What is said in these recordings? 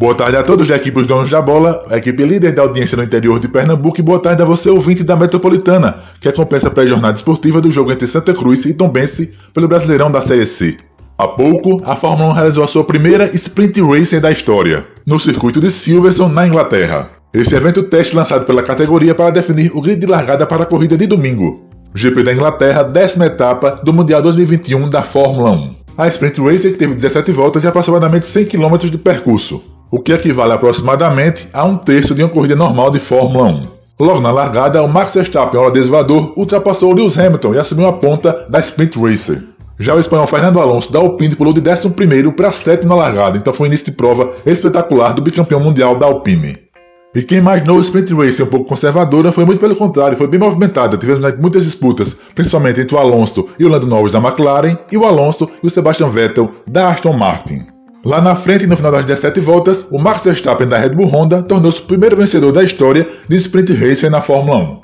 Boa tarde a todos da equipe Os Donos da Bola, a equipe líder da audiência no interior de Pernambuco e boa tarde a você ouvinte da Metropolitana, que acompanha a pré-jornada esportiva do jogo entre Santa Cruz e Tombense pelo Brasileirão da Série C. Há pouco, a Fórmula 1 realizou a sua primeira Sprint Racing da história, no circuito de Silverstone, na Inglaterra. Esse evento teste lançado pela categoria para definir o grid de largada para a corrida de domingo. GP da Inglaterra, décima etapa do Mundial 2021 da Fórmula 1. A Sprint Racing, teve 17 voltas e aproximadamente 100 km de percurso, o que equivale aproximadamente a um terço de uma corrida normal de Fórmula 1. Logo na largada, o Max Verstappen, holandês voador, ultrapassou Lewis Hamilton e assumiu a ponta da Sprint Racer. Já o espanhol Fernando Alonso da Alpine pulou de 11 para 7 na largada, então foi um início de prova espetacular do bicampeão mundial da Alpine. E quem imaginou o Sprint Race um pouco conservadora foi muito pelo contrário, foi bem movimentada. Tivemos muitas disputas, principalmente entre o Alonso e o Lando Norris da McLaren e o Alonso e o Sebastian Vettel da Aston Martin. Lá na frente, no final das 17 voltas, o Max Verstappen da Red Bull Honda tornou-se o primeiro vencedor da história de sprint racing na Fórmula 1.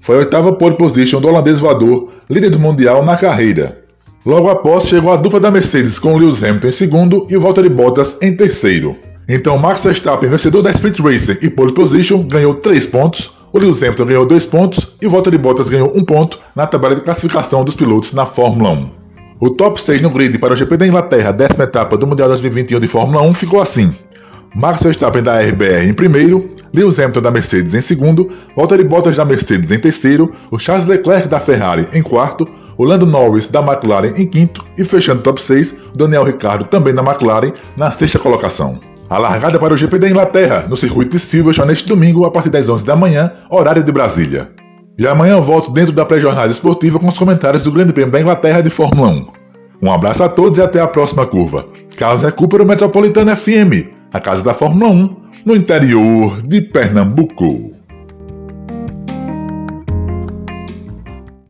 Foi a oitava pole position do holandês voador, líder do mundial na carreira. Logo após, chegou a dupla da Mercedes com Lewis Hamilton em segundo e o Valtteri Bottas em terceiro. Então, Max Verstappen, vencedor da sprint racing e pole position, ganhou 3 pontos, o Lewis Hamilton ganhou 2 pontos e o Valtteri Bottas ganhou 1 ponto na tabela de classificação dos pilotos na Fórmula 1. O top 6 no grid para o GP da Inglaterra, décima etapa do Mundial 2021 de Fórmula 1, ficou assim. Max Verstappen da RBR em primeiro, Lewis Hamilton da Mercedes em segundo, Valtteri Bottas da Mercedes em terceiro, o Charles Leclerc da Ferrari em quarto, o Lando Norris da McLaren em quinto e fechando o top 6, o Daniel Ricciardo também da McLaren na sexta colocação. A largada para o GP da Inglaterra, no circuito de Silverstone neste domingo a partir das 11 da manhã, horário de Brasília. E amanhã volto dentro da pré-jornada esportiva com os comentários do Grande Prêmio da Inglaterra de Fórmula 1. Um abraço a todos e até a próxima curva. Carlos Recupero Metropolitana FM, a casa da Fórmula 1, no interior de Pernambuco.